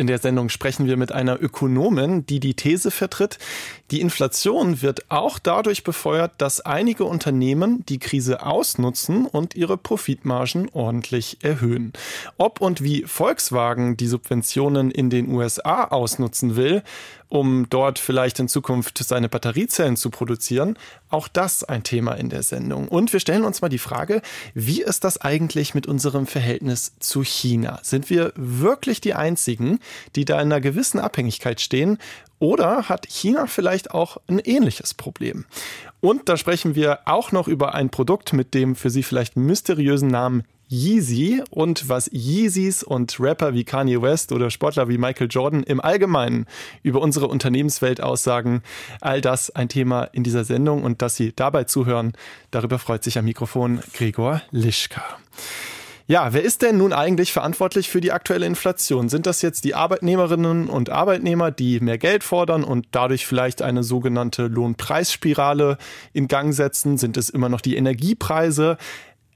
In der Sendung sprechen wir mit einer Ökonomin, die die These vertritt, die Inflation wird auch dadurch befeuert, dass einige Unternehmen die Krise ausnutzen und ihre Profitmargen ordentlich erhöhen. Ob und wie Volkswagen die Subventionen in den USA ausnutzen will, um dort vielleicht in Zukunft seine Batteriezellen zu produzieren. Auch das ein Thema in der Sendung. Und wir stellen uns mal die Frage, wie ist das eigentlich mit unserem Verhältnis zu China? Sind wir wirklich die Einzigen, die da in einer gewissen Abhängigkeit stehen? Oder hat China vielleicht auch ein ähnliches Problem? Und da sprechen wir auch noch über ein Produkt mit dem für Sie vielleicht mysteriösen Namen Yeezy und was Yeezys und Rapper wie Kanye West oder Sportler wie Michael Jordan im Allgemeinen über unsere Unternehmenswelt aussagen. All das ein Thema in dieser Sendung und dass Sie dabei zuhören, darüber freut sich am Mikrofon Gregor Lischka. Ja, wer ist denn nun eigentlich verantwortlich für die aktuelle Inflation? Sind das jetzt die Arbeitnehmerinnen und Arbeitnehmer, die mehr Geld fordern und dadurch vielleicht eine sogenannte Lohnpreisspirale in Gang setzen? Sind es immer noch die Energiepreise?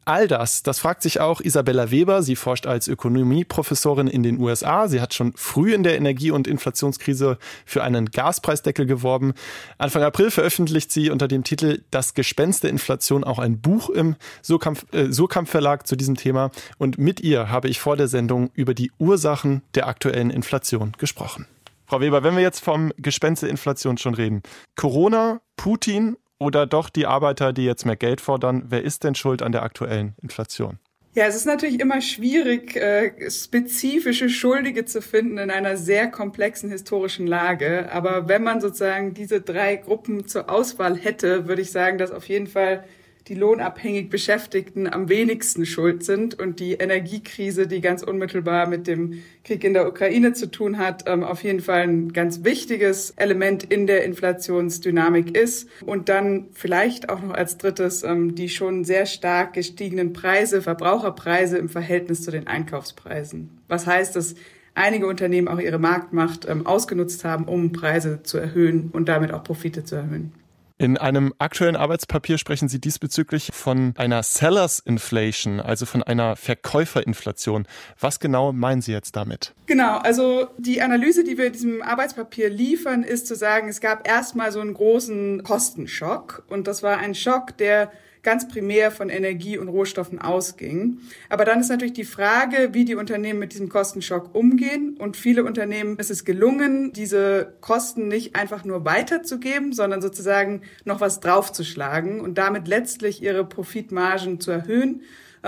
All das, das fragt sich auch Isabella Weber. Sie forscht als Ökonomieprofessorin in den USA. Sie hat schon früh in der Energie- und Inflationskrise für einen Gaspreisdeckel geworben. Anfang April veröffentlicht sie unter dem Titel Das Gespenst der Inflation auch ein Buch im Surkamp, äh, Surkamp Verlag zu diesem Thema. Und mit ihr habe ich vor der Sendung über die Ursachen der aktuellen Inflation gesprochen. Frau Weber, wenn wir jetzt vom Gespenst der Inflation schon reden. Corona, Putin oder doch die Arbeiter, die jetzt mehr Geld fordern? Wer ist denn schuld an der aktuellen Inflation? Ja, es ist natürlich immer schwierig, äh, spezifische Schuldige zu finden in einer sehr komplexen historischen Lage. Aber wenn man sozusagen diese drei Gruppen zur Auswahl hätte, würde ich sagen, dass auf jeden Fall die lohnabhängig Beschäftigten am wenigsten schuld sind und die Energiekrise, die ganz unmittelbar mit dem Krieg in der Ukraine zu tun hat, ähm, auf jeden Fall ein ganz wichtiges Element in der Inflationsdynamik ist. Und dann vielleicht auch noch als drittes ähm, die schon sehr stark gestiegenen Preise, Verbraucherpreise im Verhältnis zu den Einkaufspreisen. Was heißt, dass einige Unternehmen auch ihre Marktmacht ähm, ausgenutzt haben, um Preise zu erhöhen und damit auch Profite zu erhöhen. In einem aktuellen Arbeitspapier sprechen Sie diesbezüglich von einer Sellers Inflation, also von einer Verkäuferinflation. Was genau meinen Sie jetzt damit? Genau, also die Analyse, die wir diesem Arbeitspapier liefern, ist zu sagen, es gab erstmal so einen großen Kostenschock und das war ein Schock, der ganz primär von Energie und Rohstoffen ausging. Aber dann ist natürlich die Frage, wie die Unternehmen mit diesem Kostenschock umgehen. Und viele Unternehmen ist es gelungen, diese Kosten nicht einfach nur weiterzugeben, sondern sozusagen noch was draufzuschlagen und damit letztlich ihre Profitmargen zu erhöhen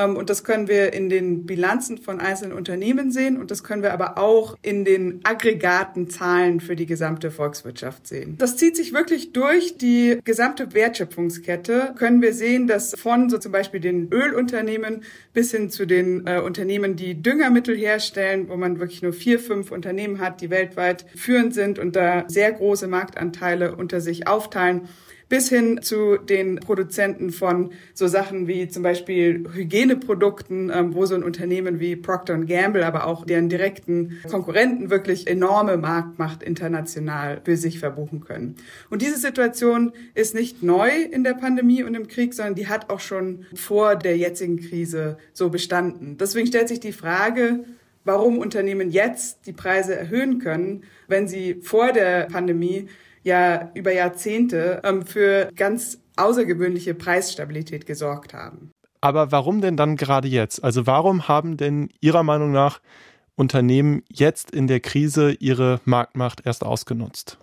und das können wir in den Bilanzen von einzelnen Unternehmen sehen und das können wir aber auch in den aggregaten Zahlen für die gesamte Volkswirtschaft sehen. Das zieht sich wirklich durch die gesamte Wertschöpfungskette. Können wir sehen, dass von so zum Beispiel den Ölunternehmen bis hin zu den äh, Unternehmen, die Düngermittel herstellen, wo man wirklich nur vier, fünf Unternehmen hat, die weltweit führend sind und da sehr große Marktanteile unter sich aufteilen, bis hin zu den Produzenten von so Sachen wie zum Beispiel Hygieneprodukten, ähm, wo so ein Unternehmen wie Procter Gamble, aber auch deren direkten Konkurrenten wirklich enorme Marktmacht international für sich verbuchen können. Und diese Situation ist nicht neu in der Pandemie und im Krieg, sondern die hat auch schon vor der jetzigen Krise so bestanden. Deswegen stellt sich die Frage, warum Unternehmen jetzt die Preise erhöhen können, wenn sie vor der Pandemie ja über Jahrzehnte ähm, für ganz außergewöhnliche Preisstabilität gesorgt haben. Aber warum denn dann gerade jetzt? Also warum haben denn Ihrer Meinung nach Unternehmen jetzt in der Krise ihre Marktmacht erst ausgenutzt?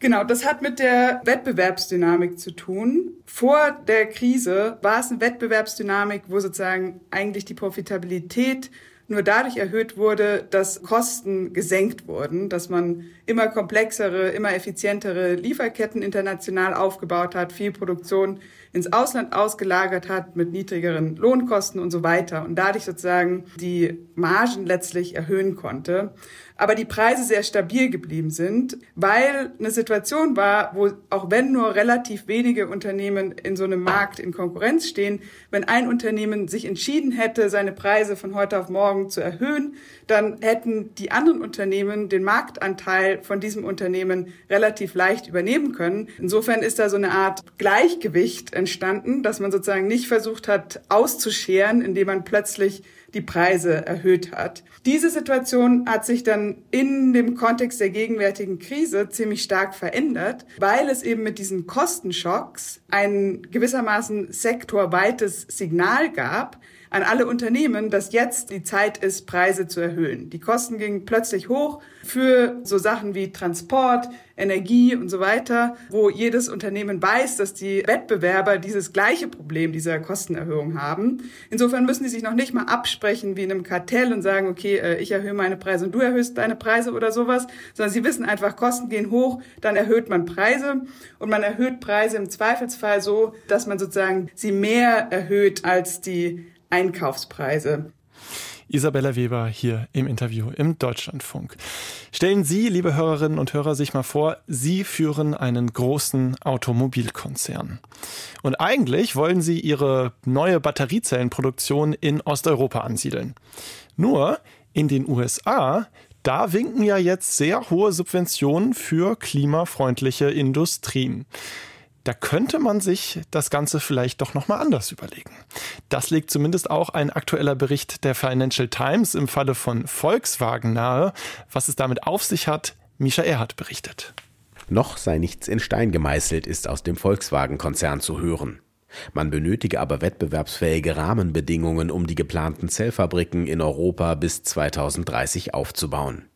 Genau, das hat mit der Wettbewerbsdynamik zu tun. Vor der Krise war es eine Wettbewerbsdynamik, wo sozusagen eigentlich die Profitabilität nur dadurch erhöht wurde, dass Kosten gesenkt wurden, dass man immer komplexere, immer effizientere Lieferketten international aufgebaut hat, viel Produktion ins Ausland ausgelagert hat mit niedrigeren Lohnkosten und so weiter und dadurch sozusagen die Margen letztlich erhöhen konnte. Aber die Preise sehr stabil geblieben sind, weil eine Situation war, wo auch wenn nur relativ wenige Unternehmen in so einem Markt in Konkurrenz stehen, wenn ein Unternehmen sich entschieden hätte, seine Preise von heute auf morgen zu erhöhen, dann hätten die anderen Unternehmen den Marktanteil von diesem Unternehmen relativ leicht übernehmen können. Insofern ist da so eine Art Gleichgewicht entstanden, dass man sozusagen nicht versucht hat auszuscheren, indem man plötzlich die Preise erhöht hat. Diese Situation hat sich dann in dem Kontext der gegenwärtigen Krise ziemlich stark verändert, weil es eben mit diesen Kostenschocks ein gewissermaßen sektorweites Signal gab, an alle Unternehmen, dass jetzt die Zeit ist, Preise zu erhöhen. Die Kosten gingen plötzlich hoch für so Sachen wie Transport, Energie und so weiter, wo jedes Unternehmen weiß, dass die Wettbewerber dieses gleiche Problem dieser Kostenerhöhung haben. Insofern müssen die sich noch nicht mal absprechen wie in einem Kartell und sagen, okay, äh, ich erhöhe meine Preise und du erhöhst deine Preise oder sowas, sondern sie wissen einfach, Kosten gehen hoch, dann erhöht man Preise und man erhöht Preise im Zweifelsfall so, dass man sozusagen sie mehr erhöht als die Einkaufspreise. Isabella Weber hier im Interview im Deutschlandfunk. Stellen Sie, liebe Hörerinnen und Hörer, sich mal vor, Sie führen einen großen Automobilkonzern. Und eigentlich wollen Sie Ihre neue Batteriezellenproduktion in Osteuropa ansiedeln. Nur in den USA, da winken ja jetzt sehr hohe Subventionen für klimafreundliche Industrien. Da könnte man sich das Ganze vielleicht doch noch mal anders überlegen. Das legt zumindest auch ein aktueller Bericht der Financial Times im Falle von Volkswagen nahe. Was es damit auf sich hat, Misha Erhardt berichtet. Noch sei nichts in Stein gemeißelt, ist aus dem Volkswagen-Konzern zu hören. Man benötige aber wettbewerbsfähige Rahmenbedingungen, um die geplanten Zellfabriken in Europa bis 2030 aufzubauen.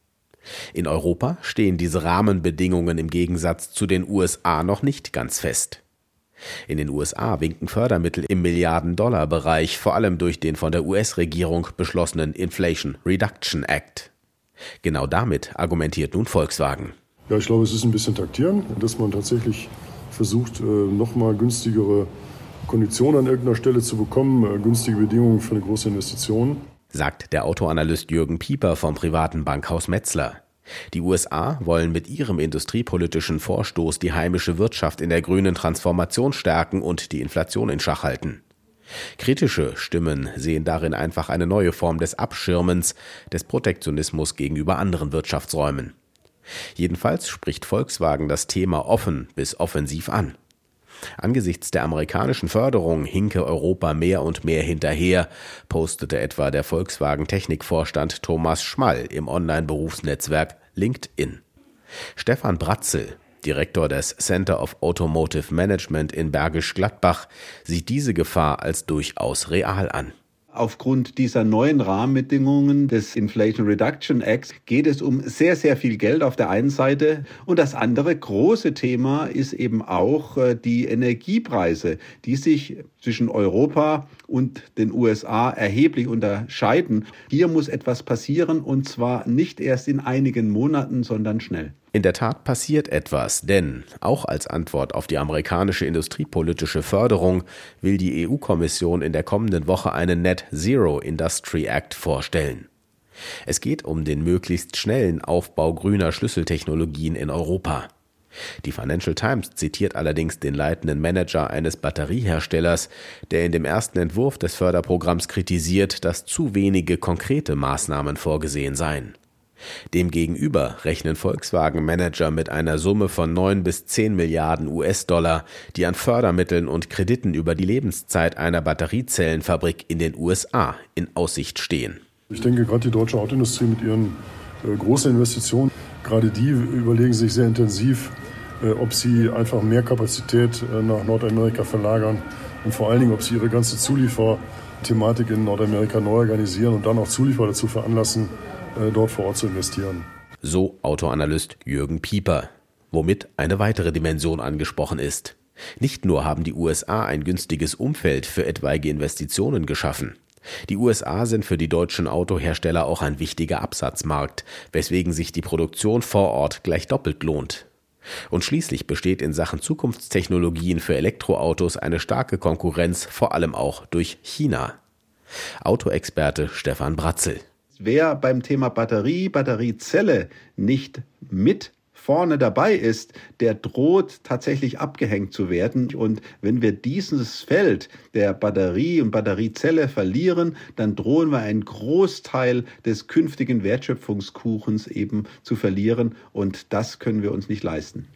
In Europa stehen diese Rahmenbedingungen im Gegensatz zu den USA noch nicht ganz fest. In den USA winken Fördermittel im Milliarden-Dollar-Bereich, vor allem durch den von der US-Regierung beschlossenen Inflation Reduction Act. Genau damit argumentiert nun Volkswagen. Ja, ich glaube, es ist ein bisschen taktieren, dass man tatsächlich versucht, äh, nochmal günstigere Konditionen an irgendeiner Stelle zu bekommen, äh, günstige Bedingungen für eine große Investition sagt der Autoanalyst Jürgen Pieper vom privaten Bankhaus Metzler. Die USA wollen mit ihrem industriepolitischen Vorstoß die heimische Wirtschaft in der grünen Transformation stärken und die Inflation in Schach halten. Kritische Stimmen sehen darin einfach eine neue Form des Abschirmens, des Protektionismus gegenüber anderen Wirtschaftsräumen. Jedenfalls spricht Volkswagen das Thema offen bis offensiv an. Angesichts der amerikanischen Förderung hinke Europa mehr und mehr hinterher, postete etwa der Volkswagen Technikvorstand Thomas Schmall im Online-Berufsnetzwerk LinkedIn. Stefan Bratzel, Direktor des Center of Automotive Management in Bergisch Gladbach, sieht diese Gefahr als durchaus real an. Aufgrund dieser neuen Rahmenbedingungen des Inflation Reduction Acts geht es um sehr, sehr viel Geld auf der einen Seite. Und das andere große Thema ist eben auch äh, die Energiepreise, die sich zwischen Europa und den USA erheblich unterscheiden. Hier muss etwas passieren und zwar nicht erst in einigen Monaten, sondern schnell. In der Tat passiert etwas, denn auch als Antwort auf die amerikanische industriepolitische Förderung will die EU-Kommission in der kommenden Woche einen Net Zero Industry Act vorstellen. Es geht um den möglichst schnellen Aufbau grüner Schlüsseltechnologien in Europa. Die Financial Times zitiert allerdings den leitenden Manager eines Batterieherstellers, der in dem ersten Entwurf des Förderprogramms kritisiert, dass zu wenige konkrete Maßnahmen vorgesehen seien. Demgegenüber rechnen Volkswagen-Manager mit einer Summe von 9 bis 10 Milliarden US-Dollar, die an Fördermitteln und Krediten über die Lebenszeit einer Batteriezellenfabrik in den USA in Aussicht stehen. Ich denke, gerade die deutsche Autoindustrie mit ihren äh, großen Investitionen, gerade die überlegen sich sehr intensiv, äh, ob sie einfach mehr Kapazität äh, nach Nordamerika verlagern und vor allen Dingen, ob sie ihre ganze Zulieferthematik in Nordamerika neu organisieren und dann auch Zulieferer dazu veranlassen, dort vor Ort zu investieren. So Autoanalyst Jürgen Pieper, womit eine weitere Dimension angesprochen ist. Nicht nur haben die USA ein günstiges Umfeld für etwaige Investitionen geschaffen. Die USA sind für die deutschen Autohersteller auch ein wichtiger Absatzmarkt, weswegen sich die Produktion vor Ort gleich doppelt lohnt. Und schließlich besteht in Sachen Zukunftstechnologien für Elektroautos eine starke Konkurrenz, vor allem auch durch China. Autoexperte Stefan Bratzel wer beim Thema Batterie, Batteriezelle nicht mit vorne dabei ist, der droht tatsächlich abgehängt zu werden. Und wenn wir dieses Feld der Batterie und Batteriezelle verlieren, dann drohen wir einen Großteil des künftigen Wertschöpfungskuchens eben zu verlieren. Und das können wir uns nicht leisten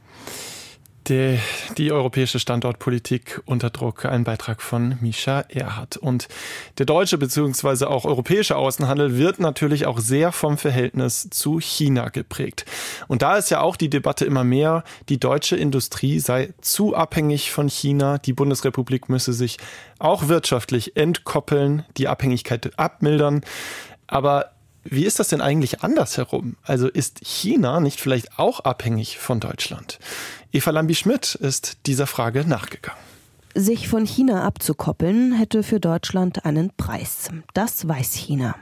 die, die europäische Standortpolitik unter Druck. Ein Beitrag von Misha Erhardt. Und der deutsche bzw. auch europäische Außenhandel wird natürlich auch sehr vom Verhältnis zu China geprägt. Und da ist ja auch die Debatte immer mehr, die deutsche Industrie sei zu abhängig von China. Die Bundesrepublik müsse sich auch wirtschaftlich entkoppeln, die Abhängigkeit abmildern. Aber wie ist das denn eigentlich andersherum? Also ist China nicht vielleicht auch abhängig von Deutschland? Eva Lambi-Schmidt ist dieser Frage nachgegangen. Sich von China abzukoppeln, hätte für Deutschland einen Preis. Das weiß China.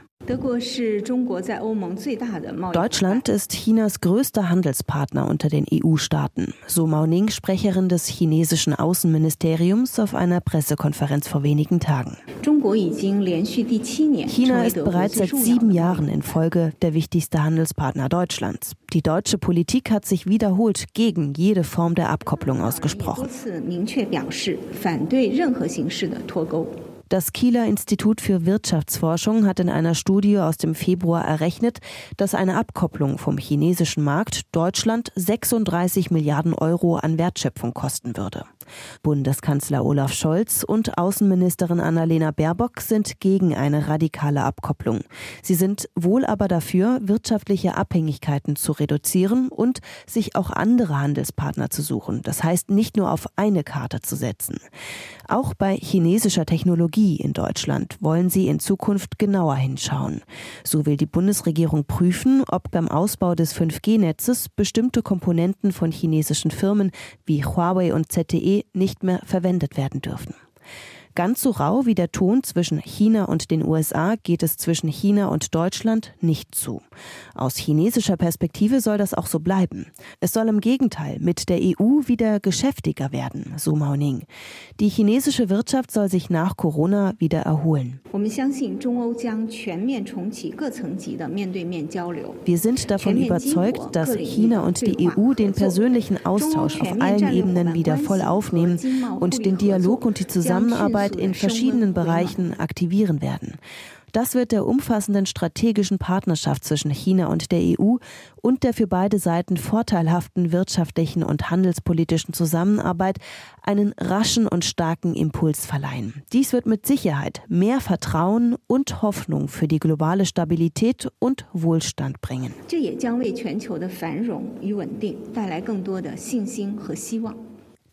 Deutschland ist Chinas größter Handelspartner unter den EU-Staaten, so Mao Ning, Sprecherin des chinesischen Außenministeriums auf einer Pressekonferenz vor wenigen Tagen. China ist bereits seit sieben Jahren in Folge der wichtigste Handelspartner Deutschlands. Die deutsche Politik hat sich wiederholt gegen jede Form der Abkopplung ausgesprochen. Das Kieler Institut für Wirtschaftsforschung hat in einer Studie aus dem Februar errechnet, dass eine Abkopplung vom chinesischen Markt Deutschland 36 Milliarden Euro an Wertschöpfung kosten würde. Bundeskanzler Olaf Scholz und Außenministerin Annalena Baerbock sind gegen eine radikale Abkopplung. Sie sind wohl aber dafür, wirtschaftliche Abhängigkeiten zu reduzieren und sich auch andere Handelspartner zu suchen. Das heißt, nicht nur auf eine Karte zu setzen. Auch bei chinesischer Technologie in Deutschland wollen sie in Zukunft genauer hinschauen. So will die Bundesregierung prüfen, ob beim Ausbau des 5G-Netzes bestimmte Komponenten von chinesischen Firmen wie Huawei und ZTE nicht mehr verwendet werden dürfen. Ganz so rau wie der Ton zwischen China und den USA geht es zwischen China und Deutschland nicht zu. Aus chinesischer Perspektive soll das auch so bleiben. Es soll im Gegenteil mit der EU wieder geschäftiger werden, so Mao Ning. Die chinesische Wirtschaft soll sich nach Corona wieder erholen. Wir sind davon überzeugt, dass China und die EU den persönlichen Austausch auf allen Ebenen wieder voll aufnehmen und den Dialog und die Zusammenarbeit Zusammenarbeit in verschiedenen Bereichen aktivieren werden. Das wird der umfassenden strategischen Partnerschaft zwischen China und der EU und der für beide Seiten vorteilhaften wirtschaftlichen und handelspolitischen Zusammenarbeit einen raschen und starken Impuls verleihen. Dies wird mit Sicherheit mehr Vertrauen und Hoffnung für die globale Stabilität und Wohlstand bringen.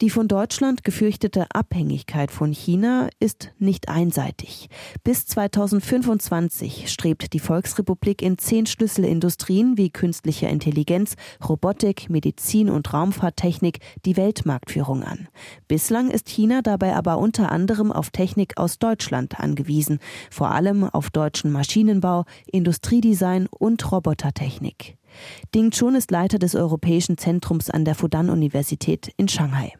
Die von Deutschland gefürchtete Abhängigkeit von China ist nicht einseitig. Bis 2025 strebt die Volksrepublik in zehn Schlüsselindustrien wie künstlicher Intelligenz, Robotik, Medizin und Raumfahrttechnik die Weltmarktführung an. Bislang ist China dabei aber unter anderem auf Technik aus Deutschland angewiesen, vor allem auf deutschen Maschinenbau, Industriedesign und Robotertechnik. Ding Chun ist Leiter des Europäischen Zentrums an der Fudan-Universität in Shanghai.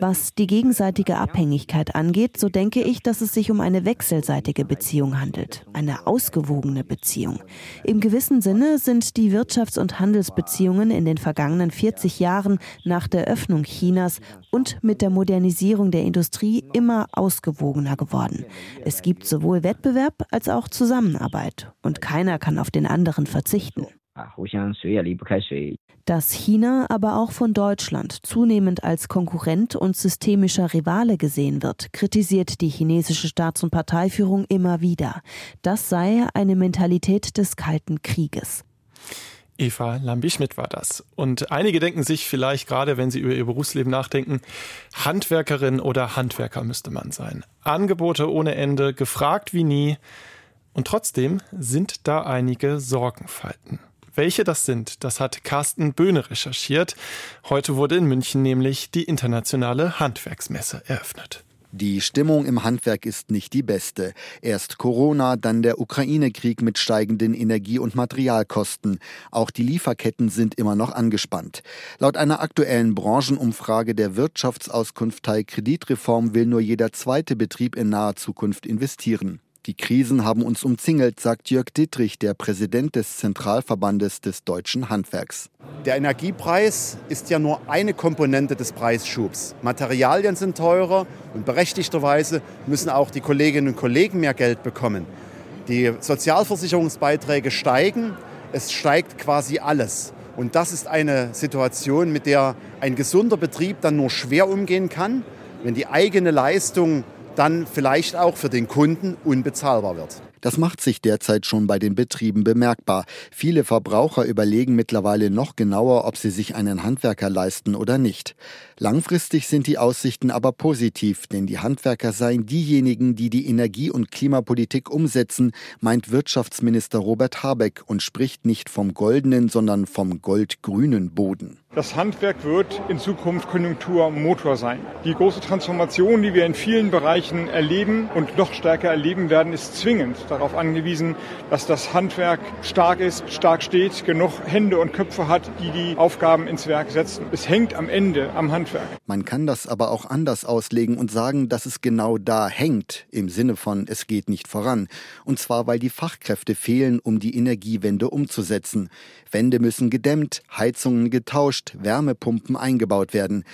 Was die gegenseitige Abhängigkeit angeht, so denke ich, dass es sich um eine wechselseitige Beziehung handelt, eine ausgewogene Beziehung. Im gewissen Sinne sind die Wirtschafts- und Handelsbeziehungen in den vergangenen 40 Jahren nach der Öffnung Chinas und mit der Modernisierung der Industrie immer ausgewogener geworden. Es gibt sowohl Wettbewerb als auch Zusammenarbeit und keiner kann auf den anderen verzichten. Dass China aber auch von Deutschland zunehmend als Konkurrent und systemischer Rivale gesehen wird, kritisiert die chinesische Staats- und Parteiführung immer wieder. Das sei eine Mentalität des Kalten Krieges. Eva Lambi-Schmidt war das. Und einige denken sich vielleicht, gerade wenn sie über ihr Berufsleben nachdenken, Handwerkerin oder Handwerker müsste man sein. Angebote ohne Ende, gefragt wie nie. Und trotzdem sind da einige Sorgenfalten. Welche das sind, das hat Carsten Böhne recherchiert. Heute wurde in München nämlich die internationale Handwerksmesse eröffnet. Die Stimmung im Handwerk ist nicht die beste. Erst Corona, dann der Ukraine-Krieg mit steigenden Energie- und Materialkosten. Auch die Lieferketten sind immer noch angespannt. Laut einer aktuellen Branchenumfrage der Wirtschaftsauskunftei Kreditreform will nur jeder zweite Betrieb in naher Zukunft investieren. Die Krisen haben uns umzingelt, sagt Jörg Dittrich, der Präsident des Zentralverbandes des deutschen Handwerks. Der Energiepreis ist ja nur eine Komponente des Preisschubs. Materialien sind teurer und berechtigterweise müssen auch die Kolleginnen und Kollegen mehr Geld bekommen. Die Sozialversicherungsbeiträge steigen, es steigt quasi alles. Und das ist eine Situation, mit der ein gesunder Betrieb dann nur schwer umgehen kann, wenn die eigene Leistung dann vielleicht auch für den Kunden unbezahlbar wird. Das macht sich derzeit schon bei den Betrieben bemerkbar. Viele Verbraucher überlegen mittlerweile noch genauer, ob sie sich einen Handwerker leisten oder nicht. Langfristig sind die Aussichten aber positiv, denn die Handwerker seien diejenigen, die die Energie- und Klimapolitik umsetzen, meint Wirtschaftsminister Robert Habeck und spricht nicht vom goldenen, sondern vom goldgrünen Boden. Das Handwerk wird in Zukunft Konjunkturmotor sein. Die große Transformation, die wir in vielen Bereichen erleben und noch stärker erleben werden, ist zwingend darauf angewiesen, dass das Handwerk stark ist, stark steht, genug Hände und Köpfe hat, die die Aufgaben ins Werk setzen. Es hängt am Ende am Handwerk. Man kann das aber auch anders auslegen und sagen, dass es genau da hängt, im Sinne von es geht nicht voran. Und zwar, weil die Fachkräfte fehlen, um die Energiewende umzusetzen. Wände müssen gedämmt, Heizungen getauscht, Wärmepumpen eingebaut werden.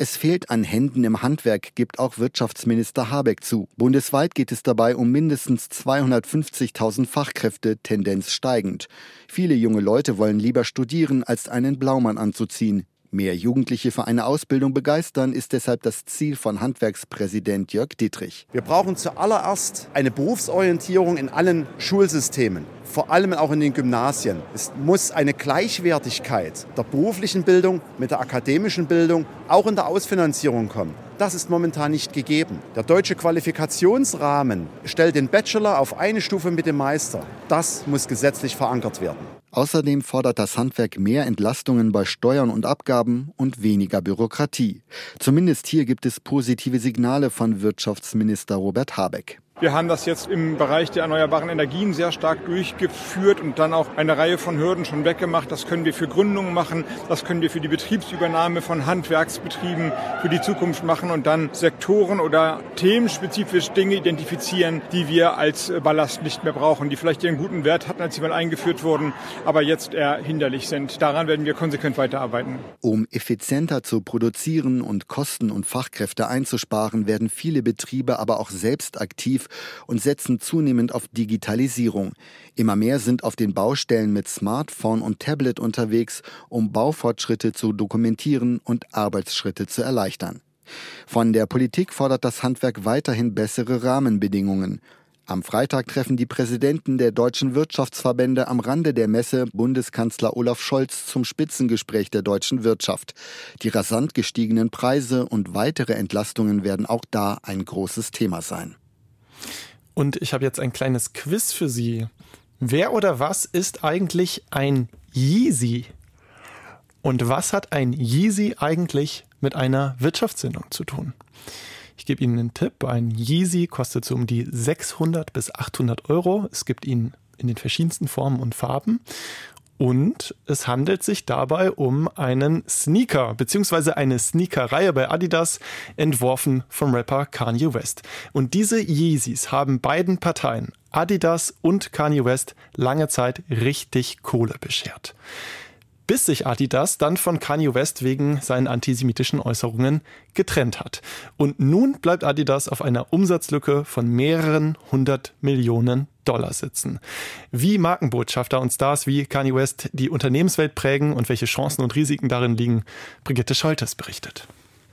Es fehlt an Händen im Handwerk, gibt auch Wirtschaftsminister Habeck zu. Bundesweit geht es dabei um mindestens 250.000 Fachkräfte, Tendenz steigend. Viele junge Leute wollen lieber studieren, als einen Blaumann anzuziehen. Mehr Jugendliche für eine Ausbildung begeistern ist deshalb das Ziel von Handwerkspräsident Jörg Dietrich. Wir brauchen zuallererst eine Berufsorientierung in allen Schulsystemen, vor allem auch in den Gymnasien. Es muss eine Gleichwertigkeit der beruflichen Bildung mit der akademischen Bildung auch in der Ausfinanzierung kommen. Das ist momentan nicht gegeben. Der deutsche Qualifikationsrahmen stellt den Bachelor auf eine Stufe mit dem Meister. Das muss gesetzlich verankert werden. Außerdem fordert das Handwerk mehr Entlastungen bei Steuern und Abgaben und weniger Bürokratie. Zumindest hier gibt es positive Signale von Wirtschaftsminister Robert Habeck. Wir haben das jetzt im Bereich der erneuerbaren Energien sehr stark durchgeführt und dann auch eine Reihe von Hürden schon weggemacht. Das können wir für Gründungen machen, das können wir für die Betriebsübernahme von Handwerksbetrieben für die Zukunft machen und dann Sektoren oder themenspezifisch Dinge identifizieren, die wir als Ballast nicht mehr brauchen, die vielleicht ihren guten Wert hatten, als sie mal eingeführt wurden, aber jetzt eher hinderlich sind. Daran werden wir konsequent weiterarbeiten. Um effizienter zu produzieren und Kosten und Fachkräfte einzusparen, werden viele Betriebe aber auch selbst aktiv und setzen zunehmend auf Digitalisierung. Immer mehr sind auf den Baustellen mit Smartphone und Tablet unterwegs, um Baufortschritte zu dokumentieren und Arbeitsschritte zu erleichtern. Von der Politik fordert das Handwerk weiterhin bessere Rahmenbedingungen. Am Freitag treffen die Präsidenten der deutschen Wirtschaftsverbände am Rande der Messe Bundeskanzler Olaf Scholz zum Spitzengespräch der deutschen Wirtschaft. Die rasant gestiegenen Preise und weitere Entlastungen werden auch da ein großes Thema sein. Und ich habe jetzt ein kleines Quiz für Sie. Wer oder was ist eigentlich ein Yeezy? Und was hat ein Yeezy eigentlich mit einer Wirtschaftssendung zu tun? Ich gebe Ihnen einen Tipp. Ein Yeezy kostet so um die 600 bis 800 Euro. Es gibt ihn in den verschiedensten Formen und Farben. Und es handelt sich dabei um einen Sneaker, beziehungsweise eine Sneakerreihe bei Adidas, entworfen vom Rapper Kanye West. Und diese Yeezys haben beiden Parteien, Adidas und Kanye West, lange Zeit richtig Kohle beschert bis sich Adidas dann von Kanye West wegen seinen antisemitischen Äußerungen getrennt hat. Und nun bleibt Adidas auf einer Umsatzlücke von mehreren hundert Millionen Dollar sitzen. Wie Markenbotschafter und Stars wie Kanye West die Unternehmenswelt prägen und welche Chancen und Risiken darin liegen, Brigitte Scholtes berichtet.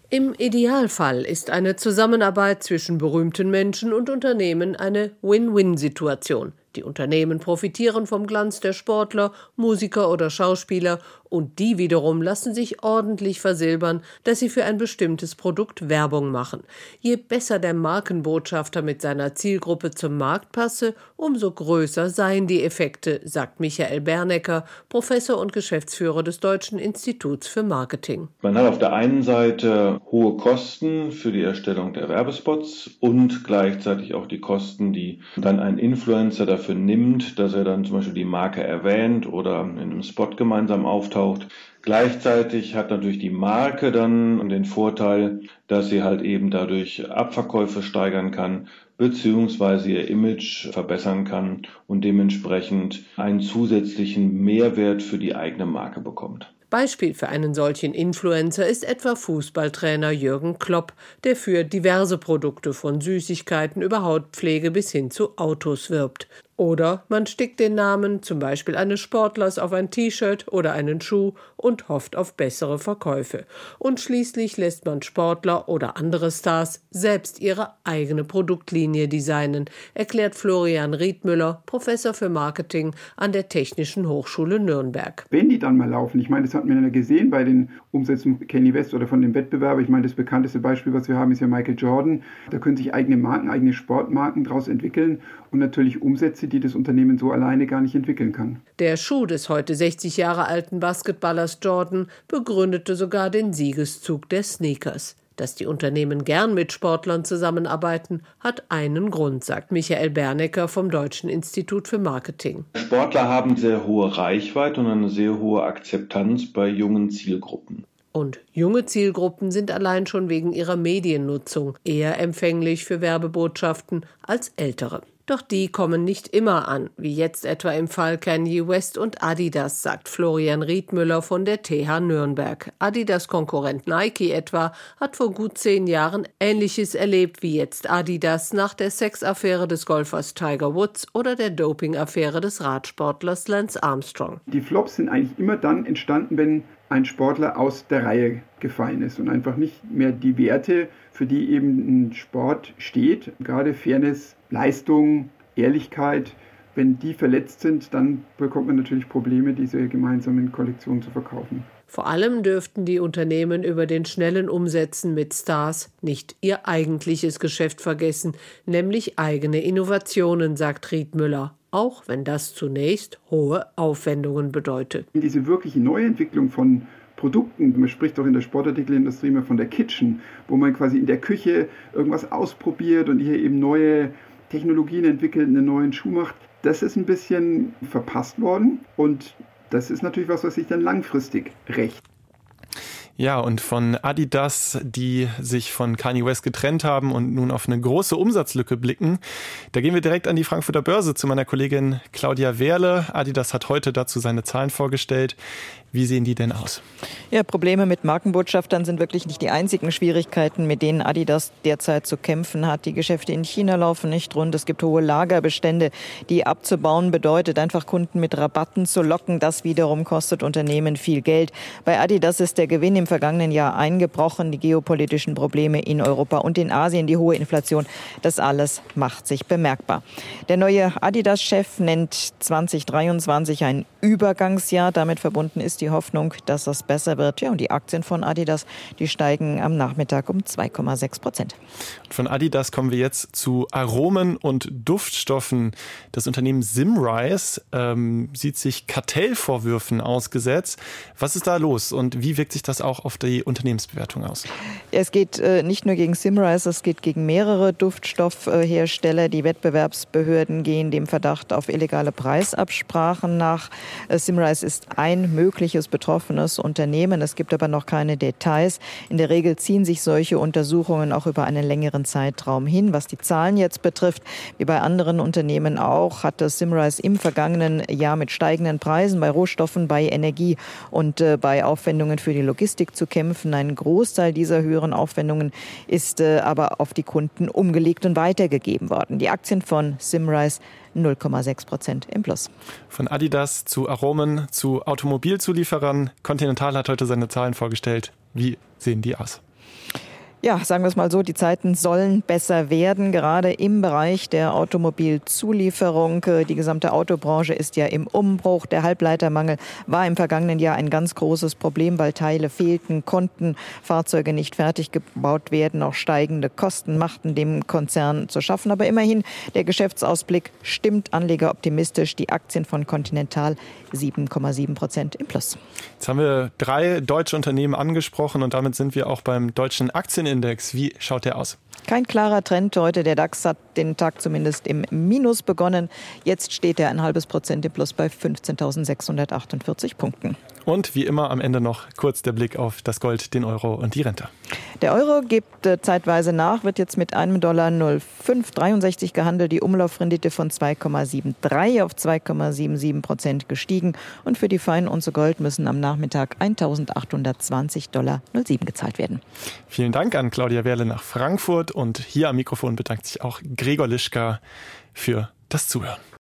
Im Idealfall ist eine Zusammenarbeit zwischen berühmten Menschen und Unternehmen eine Win-Win-Situation. Die Unternehmen profitieren vom Glanz der Sportler, Musiker oder Schauspieler und die wiederum lassen sich ordentlich versilbern, dass sie für ein bestimmtes Produkt Werbung machen. Je besser der Markenbotschafter mit seiner Zielgruppe zum Markt passe, umso größer seien die Effekte, sagt Michael Bernecker, Professor und Geschäftsführer des Deutschen Instituts für Marketing. Man hat auf der einen Seite hohe Kosten für die Erstellung der Werbespots und gleichzeitig auch die Kosten, die dann ein Influencer dafür dafür nimmt, dass er dann zum Beispiel die Marke erwähnt oder in einem Spot gemeinsam auftaucht. Gleichzeitig hat natürlich die Marke dann den Vorteil, dass sie halt eben dadurch Abverkäufe steigern kann, beziehungsweise ihr Image verbessern kann und dementsprechend einen zusätzlichen Mehrwert für die eigene Marke bekommt. Beispiel für einen solchen Influencer ist etwa Fußballtrainer Jürgen Klopp, der für diverse Produkte von Süßigkeiten über Hautpflege bis hin zu Autos wirbt. Oder man stickt den Namen zum Beispiel eines Sportlers auf ein T-Shirt oder einen Schuh und hofft auf bessere Verkäufe. Und schließlich lässt man Sportler oder andere Stars selbst ihre eigene Produktlinie designen, erklärt Florian Riedmüller, Professor für Marketing an der Technischen Hochschule Nürnberg. Wenn die dann mal laufen, ich meine, das hat man ja gesehen bei den Umsätzen von Kenny West oder von dem Wettbewerber. Ich meine, das bekannteste Beispiel, was wir haben, ist ja Michael Jordan. Da können sich eigene Marken, eigene Sportmarken daraus entwickeln und natürlich Umsätze, die das Unternehmen so alleine gar nicht entwickeln kann. Der Schuh des heute 60 Jahre alten Basketballers Jordan begründete sogar den Siegeszug der Sneakers. Dass die Unternehmen gern mit Sportlern zusammenarbeiten, hat einen Grund, sagt Michael Bernecker vom Deutschen Institut für Marketing. Sportler haben sehr hohe Reichweite und eine sehr hohe Akzeptanz bei jungen Zielgruppen. Und junge Zielgruppen sind allein schon wegen ihrer Mediennutzung eher empfänglich für Werbebotschaften als ältere. Doch die kommen nicht immer an, wie jetzt etwa im Fall Kanye West und Adidas, sagt Florian Riedmüller von der TH Nürnberg. Adidas Konkurrent Nike etwa hat vor gut zehn Jahren Ähnliches erlebt wie jetzt Adidas nach der Sexaffäre des Golfers Tiger Woods oder der Dopingaffäre des Radsportlers Lance Armstrong. Die Flops sind eigentlich immer dann entstanden, wenn ein Sportler aus der Reihe gefallen ist und einfach nicht mehr die Werte, für die eben ein Sport steht, gerade Fairness, Leistung, Ehrlichkeit, wenn die verletzt sind, dann bekommt man natürlich Probleme, diese gemeinsamen Kollektionen zu verkaufen. Vor allem dürften die Unternehmen über den schnellen Umsetzen mit Stars nicht ihr eigentliches Geschäft vergessen, nämlich eigene Innovationen, sagt Riedmüller, auch wenn das zunächst hohe Aufwendungen bedeutet. Diese wirkliche Neuentwicklung von Produkten, man spricht auch in der Sportartikelindustrie immer von der Kitchen, wo man quasi in der Küche irgendwas ausprobiert und hier eben neue Technologien entwickelt, einen neuen Schuh macht. Das ist ein bisschen verpasst worden und das ist natürlich was, was sich dann langfristig rächt. Ja, und von Adidas, die sich von Kanye West getrennt haben und nun auf eine große Umsatzlücke blicken, da gehen wir direkt an die Frankfurter Börse zu meiner Kollegin Claudia Wehrle. Adidas hat heute dazu seine Zahlen vorgestellt. Wie sehen die denn aus? Ja, Probleme mit Markenbotschaftern sind wirklich nicht die einzigen Schwierigkeiten, mit denen Adidas derzeit zu kämpfen hat. Die Geschäfte in China laufen nicht rund. Es gibt hohe Lagerbestände, die abzubauen bedeutet, einfach Kunden mit Rabatten zu locken. Das wiederum kostet Unternehmen viel Geld. Bei Adidas ist der Gewinn im vergangenen Jahr eingebrochen. Die geopolitischen Probleme in Europa und in Asien, die hohe Inflation, das alles macht sich bemerkbar. Der neue Adidas-Chef nennt 2023 ein Übergangsjahr. Damit verbunden ist die Hoffnung, dass es besser wird. Ja, und die Aktien von Adidas, die steigen am Nachmittag um 2,6 Prozent. Von Adidas kommen wir jetzt zu Aromen und Duftstoffen. Das Unternehmen Simrise ähm, sieht sich Kartellvorwürfen ausgesetzt. Was ist da los und wie wirkt sich das auch auf die Unternehmensbewertung aus? Es geht äh, nicht nur gegen Simrise, es geht gegen mehrere Duftstoffhersteller. Die Wettbewerbsbehörden gehen dem Verdacht auf illegale Preisabsprachen nach. Äh, Simrise ist ein mögliches betroffenes Unternehmen. Es gibt aber noch keine Details. In der Regel ziehen sich solche Untersuchungen auch über einen längeren Zeitraum hin. Was die Zahlen jetzt betrifft, wie bei anderen Unternehmen auch, hatte Simrise im vergangenen Jahr mit steigenden Preisen bei Rohstoffen, bei Energie und äh, bei Aufwendungen für die Logistik zu kämpfen. Ein Großteil dieser höheren Aufwendungen ist äh, aber auf die Kunden umgelegt und weitergegeben worden. Die Aktien von Simrise 0,6 Prozent im Plus. Von Adidas zu Aromen zu Automobilzulieferern. Continental hat heute seine Zahlen vorgestellt. Wie sehen die aus? Ja, sagen wir es mal so, die Zeiten sollen besser werden, gerade im Bereich der Automobilzulieferung. Die gesamte Autobranche ist ja im Umbruch. Der Halbleitermangel war im vergangenen Jahr ein ganz großes Problem, weil Teile fehlten, konnten Fahrzeuge nicht fertig gebaut werden. Auch steigende Kosten machten dem Konzern zu schaffen. Aber immerhin, der Geschäftsausblick stimmt Anleger optimistisch. Die Aktien von Continental 7,7 Prozent im Plus. Jetzt haben wir drei deutsche Unternehmen angesprochen und damit sind wir auch beim deutschen Aktienindex. Wie schaut der aus? Kein klarer Trend heute. Der DAX hat den Tag zumindest im Minus begonnen. Jetzt steht er ein halbes Prozent im Plus bei 15.648 Punkten. Und wie immer am Ende noch kurz der Blick auf das Gold, den Euro und die Rente. Der Euro gibt äh, zeitweise nach, wird jetzt mit einem Dollar 0,563 gehandelt. Die Umlaufrendite von 2,73 auf 2,77 Prozent gestiegen. Und für die Feinunze Gold müssen am Nachmittag 1.820 Dollar 07 gezahlt werden. Vielen Dank an Claudia Werle nach Frankfurt. Und hier am Mikrofon bedankt sich auch Gregor Lischka für das Zuhören.